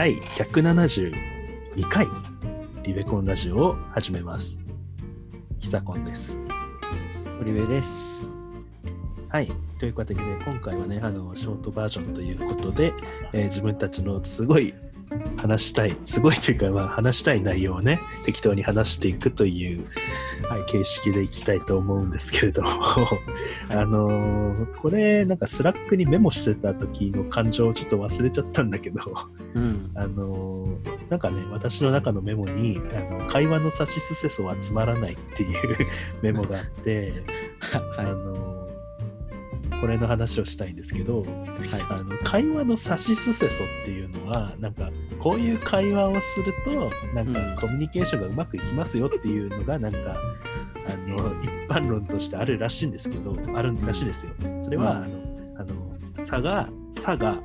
第172回りべこんラジオを始めます。ひさこんです。オリベです。はい。ということで、今回はね、あの、ショートバージョンということで、えー自分たちのすごい話したい、すごいというか、まあ、話したい内容をね、適当に話していくという、はい、形式でいきたいと思うんですけれども、あのーこれ、なんか Slack にメモしてた時の感情をちょっと忘れちゃったんだけど、うん。あのーなんかね、私の中のメモに、あの会話の差しすせそはつまらないっていう メモがあって、あはのーこれの話をしたいんですけど、い。はい。あの会話の差しすせそっていうのは、なんかこういう会話をすると、なんうんかコミュニケーションがうまくいきますよっていうのが、なんか、あの一般論としてあるらしいんですけど、あるらしいですよ。それは、うんあの、あの、さが、さが、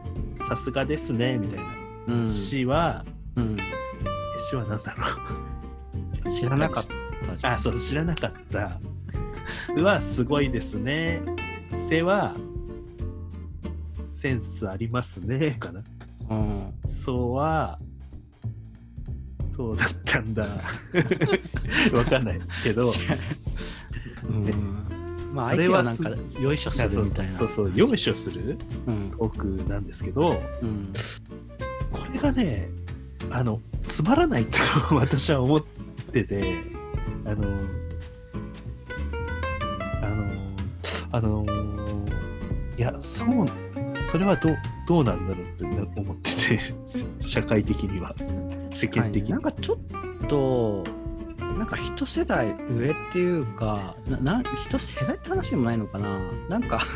さすがですね、みたいな。うん。しは、うん。は何だろう。知らなかった。あ、そう、知らなかった。す はすごいですね。せは、センスありますね、かな。うん。そうは、そうだったんだ。わかんないけど、うん。まあ、それは相手はなんか、よいしょするみたいな。そうそう、よいしょするうん。トークなんですけど、うん。これがね、あの、つまらないと私は思ってて、あの、あの、いや、そう、それはどうどうなんだろうって思ってて、社会的には、世間的になんかちょっと、なんか一世代上っていうか、なな一世代って話でもないのかな。なんか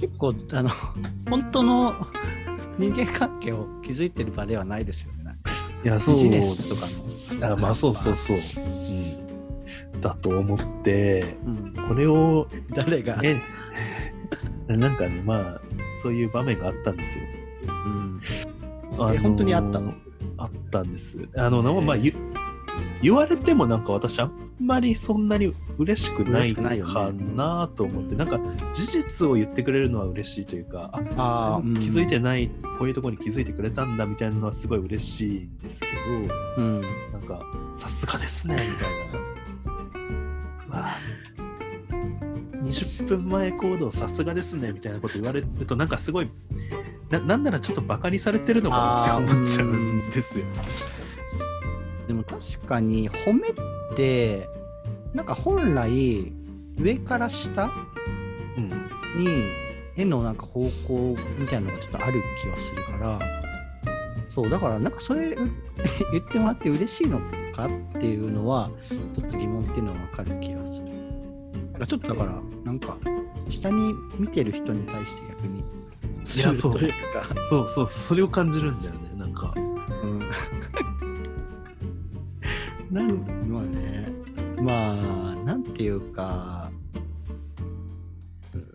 結構、あの、本当の人間関係を築いてる場ではないですよね。なんかいや、そうビジネスとかの。あまあ、そうそうそう。うん。だと思って、うん。これを、誰が、え、なんかね、まあ、そういう場面があったんですよ。うん、あえ本当にあったの？あったんです。あの、まあ、言言われてもなんか私あんまりそんなに嬉しくないかなと思って、なんか事実を言ってくれるのは嬉しいというか、ああー気づいてない、こういうところに気づいてくれたんだみたいなのはすごい嬉しいんですけど、うん、なんか、さすがですね、みたいな。わあ20分前行動さすがですね、みたいなこと言われると、なんかすごい、ななんならちょっとバカにされてるのかなって思っちゃうんですよ。でも確かに褒めってなんか本来上から下うん。に絵のなんか方向みたいなのがちょっとある気はするからそうだからなんかそれう 言ってもらって嬉しいのかっていうのはちょっと疑問っていうのは分かる気がするなんかちょっとだからなんか下に見てる人に対して逆にいやそうそうそう、それを感じるんだよね、なんか。うんなんまあねまあなんていうか、うん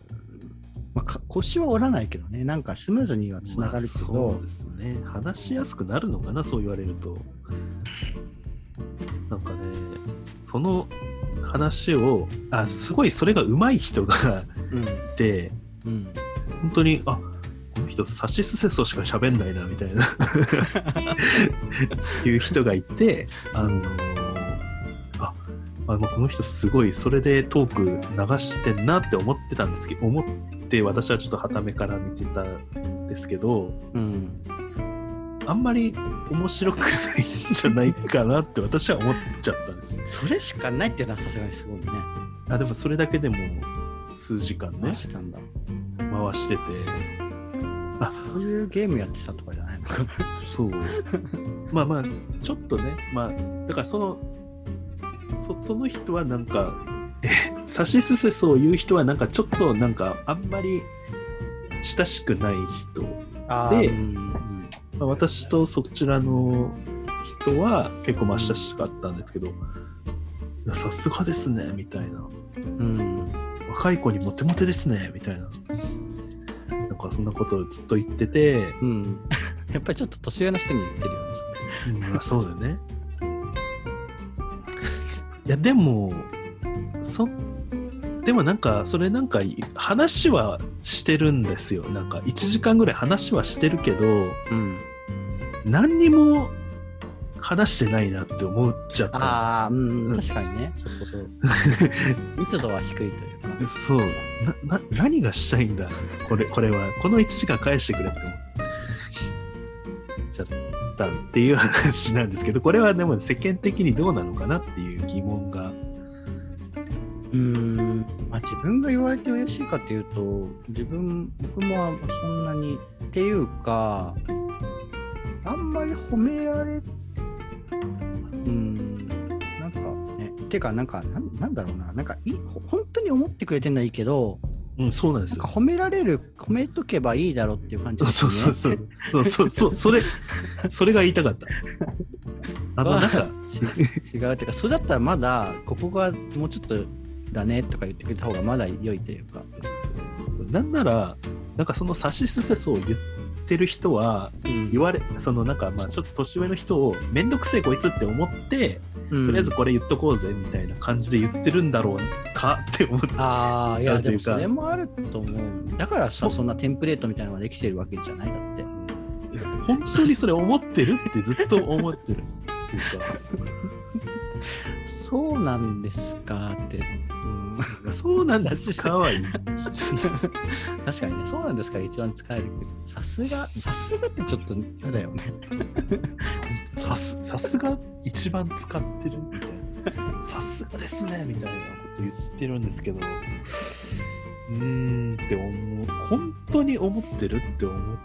まあ、か腰は折らないけどねなんかスムーズにはつながるけど、まあそうですね。話しやすくなるのかな、そう言われると。その話を、あ、すごいそれが上手い人がうん。いて、うん。本当に、あこの人、さしすせそしか喋んないな、みたいな いう人がいて、あのあ、あもうこの人すごい、それでトーク流してんなって思ってたんですけど、思って私はちょっと傍目から見てたんですけど、うんあんまり面白くないんじゃないかなって私は思っちゃったんですね。それしかないっていうのはさすがにすごいねあでもそれだけでも数時間ね回、してたんだ回してて、あそういうゲームやってたとかじゃないの？かなそう。まあまあ、ちょっとね、まあ、だからその、そその人はなんか、え、さしすせそう言う人はなんかちょっとなんかあんまり親しくない人。で私とそちらの人は結構まあ親しかったんですけど、さすがですね、みたいな。うんうん若い子にモテモテですね、みたいな。なんかそんなことをずっと言ってて、うん やっぱりちょっと年上の人に言ってるよねうんまあ、そうだよね。いや、でも、そ、でもなんかそれなんか話はしてるんですよなんか1時間ぐらい話はしてるけどうん。何にも話してないなって思っちゃったああ、うん、うん確かにね。そうそうそう。密度は低いというか。そうなな何がしたいんだ？これこれはこの1時間返してくれって思っちゃったっていう話なんですけどこれはでも世間的にどうなのかなっていう疑問がうーん、まあ、自分が言われて嬉しいかっていうと、自分、僕もそんなに、っていうか、あんまり褒められ、うーん、なんかね、てか、なんか、なんなんだろうな、なんかい本当に思ってくれてるのはいいけど、うんそうなんですよ。褒められる、褒めとけばいいだろうっていう感じですよね。そうそうそうそう。そうそれそれが言いたかった。あのなんかち違うっていうか、それだったらまだ、ここがもうちょっとだねとか言ってくれた方がまだ良いというか。なんならなんかその指しすせそうを言ってる人は言われそのなんかまあちょっと年上の人を面倒くせえこいつって思ってうんとりあえずこれ言っとこうぜみたいな感じで言ってるんだろうかって思ってああ、いや、でもそれもあると思う。だからさ、そんなテンプレートみたいなのができてるわけじゃないだって。本当にそれ思ってるってずっと思ってるっていうか、そうなんですかって。うん、そうなんですか？はいい。確かにね、そうなんですか一番使えるけど、さすが、さすがってちょっと嫌だよね。さすさすが一番使ってるみたいな。さすがですねみたいなこと言ってるんですけど、うーんって思う。本当に思ってるって思っ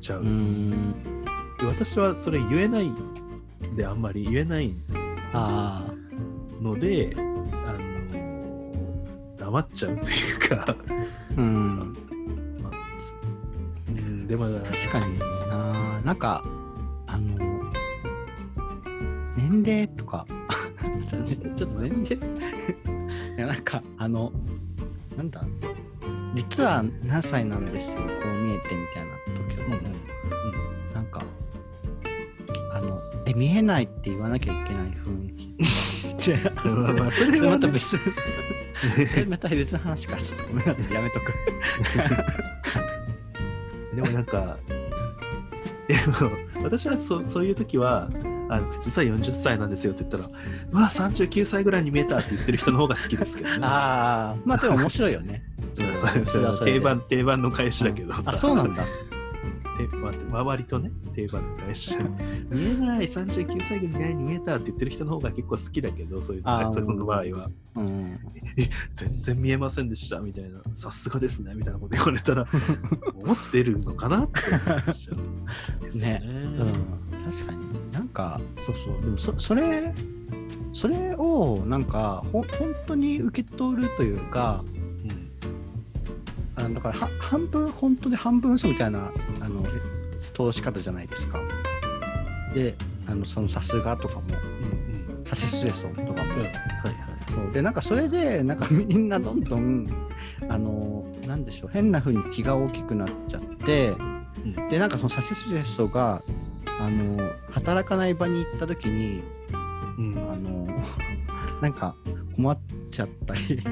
ちゃう。ん。私はそれ言えないんであんまり言えないあので、あの黙っちゃうというか、あ、うん。まあつうん、でもな確かにな。なんか、あの、年齢とか、ちょっと年齢？いや、なんか、あの、なんだ、実は何歳なんですよ、こう見えてみたいな時とかも、なんか、あの、え、見えないって言わなきゃいけない雰囲気。違う。まあまあそれはねまた別また別の話からちょっとごめんなさい、やめとく。でもなんか、でも私はそそういう時はあの、実は40歳なんですよって言ったら、うわ、39歳ぐらいに見えたって言ってる人の方が好きですけどね。ああ、まあでも面白いよね。定番定番の返しだけどさ。あ、そうなんだ。て待って周りとね、定番の返し。見えない、39歳ぐらいに見えたって言ってる人の方が結構好きだけど、そういうあーその場合は。うん。え、全然見えませんでしたみたいな、さすがですねみたいなこと言われたら、思ってるのかなって思っちゃうんですよね。うん、確かに。なんか、そうそう。でもそ、それ、それを、なんか、ほ本当に受け取るというか、うんあのだからは半分、本当に半分嘘みたいなあの通し方じゃないですか。で、あのそのさすがとかも、うんうんさしすれそうとかも。うんはいはい。そうでなんかそれでなんかみんなどんどんあのなんでしょう変な風に気が大きくなっちゃって、うんでなんかそのサシスジェストがあの働かない場に行った時にうんあの なんか困っちゃったり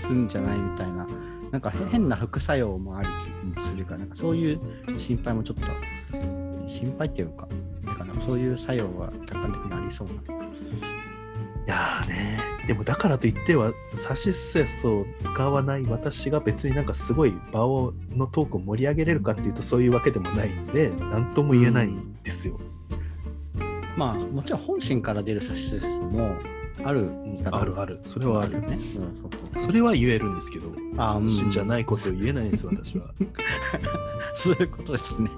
するんじゃないみたいななんかへ変な副作用もありもするからなんかそういう心配もちょっと心配っていうかだからそういう作用は客観的にありそうな。いやーねでもだからといってはサシスセスを使わない私が別になんかすごい場をのトークを盛り上げれるかっていうとそういうわけでもないんで何とも言えないんですよ。まあもちろん本心から出るサシスもあるうんあるあるそれはある。ね。うん、そうそうそれは言えるんですけどあ、うんじゃないことを言えないんです私は。そういうことですね。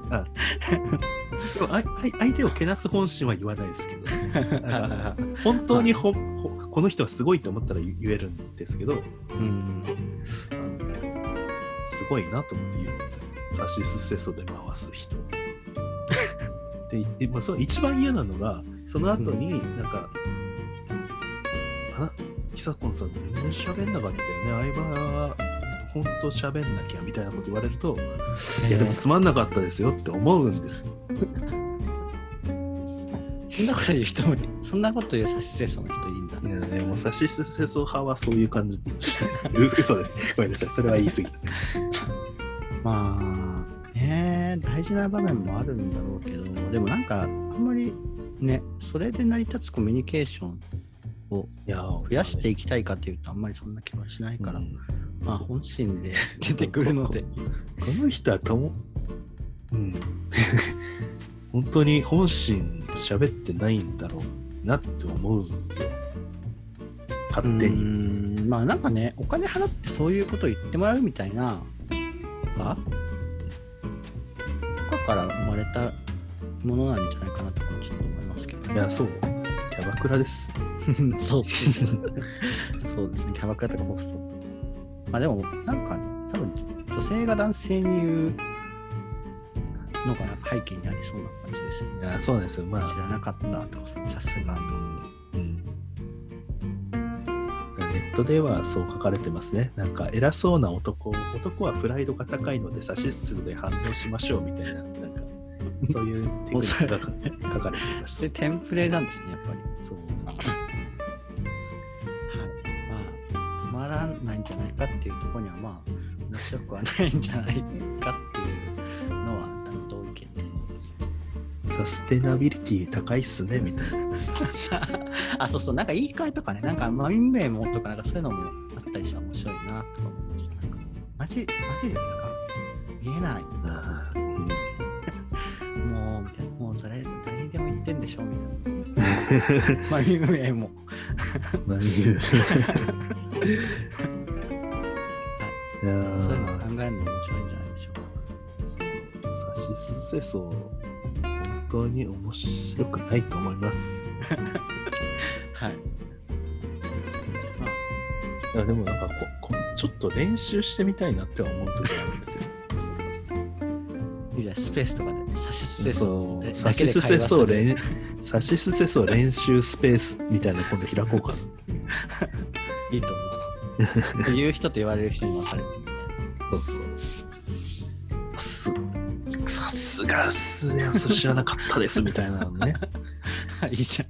でもああ相手をけなす本心は言わないですけど本当に ほほこの人はすごいと思ったら言言えるんですけどうん、すごいなと思って言う。サシスセソで回す人。で、でまあ、その一番嫌なのが、その後になんか、あな、久子さん全然喋んなかったよね。相葉は本当喋んなきゃみたいなこと言われると、いやでもつまんなかったですよって思うんですよ。そんなこと言う人もいそんなこと言うサシセソの人いいんだ。いやでも、サシスセソ派はそういう感じ。嘘です。ごめんなさい。それは言い過ぎた。まあ、ね大事な場面もあるんだろうけど、でもなんか、あんまりね、それで成り立つコミュニケーションをいや、増やしていきたいかっていうと、あんまりそんな気はしないから、うんまあ、本心で 出てくるので。この人はとも、うん。本当に本心喋ってないんだろうなって思うんで、勝手うに。まあなんかね、お金払ってそういうことを言ってもらうみたいな、かとかから生まれたものなんじゃないかなとかちょっと思いますけど、いや、そう。キャバクラです。そう。そうですね、キャバクラとかホスト。まあでも、なんか、多分女性が男性に言うのがなんか背景にありそうな感じですよね。いや、そうですよ。まあ、知らなかったとか、さすがと思って。うん。ネットではそう書かれてますね。なんか偉そうな男、男はプライドが高いので、差し数で反応しましょうみたいな、そういうテクニックが書かれていました。テンプレなんですね、やっぱり。そう。はい。まあ、つまらないんじゃないかっていうところには、まあ、面白くはないんじゃないかっていうのは、担当意見です。サステナビリティ高いっすね、みたいな。あ、そうそう、なんか言い換えとかね、なんか、マミ名もとか、なんかそういうのもあったりして面白いなとか思いました。なんか、マジ、マジですか？見えない。あしょみたいな。マミ名も。何言ういやーそういうのを考えるの面白いんじゃないでしょうか。サシスセソ本当に面白くないと思います。はい。まあいやでもなんかここちょっと練習してみたいなって思う時があるんですよ。いいじゃん、スペースとかで、サシスセソでそうサシスセソ練サシスセソ練習スペースみたいなの今度開こうかな。いいと思う。言う人と言われる人に分かれてるみたいそうそう。すさすがっすね、それ知らなかったですみたいなのね。な。いいじゃん。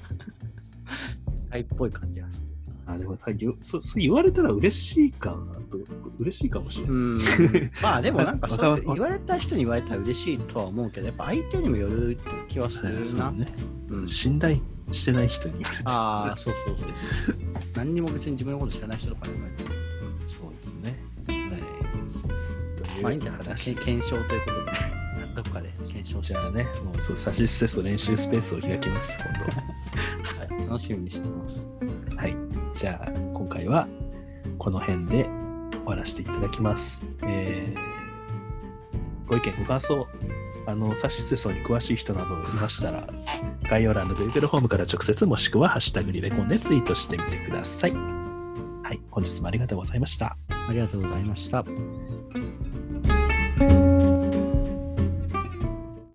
愛っぽい感じがする。あでも言そそう言われたら嬉しいかなと、嬉しいかもしれない。うん。まあでもなんかそう言われた人に言われたら嬉しいとは思うけど、やっぱ相手にもよる気はするな。そうね。うん信頼してない人に言われてああ、そうそうそう。何にも別に自分のこと知らない人とかに言われても。そうですね。はい。まあいいんじゃないかな。検証ということで、どっかで検証して、はじゃあね、もうそう、サシステスト練習スペースを開きます、今い、楽しみにしてます。度。はい。じゃあ、今回はこの辺で終わらせていただきます。えーご意見、ご感想、あの、サシステソに詳しい人などいましたら、概要欄の Google ホームから直接もしくはハッシュタグリベコンでツイートしてみてください。はい。本日もありがとうございました。ありがとうございました。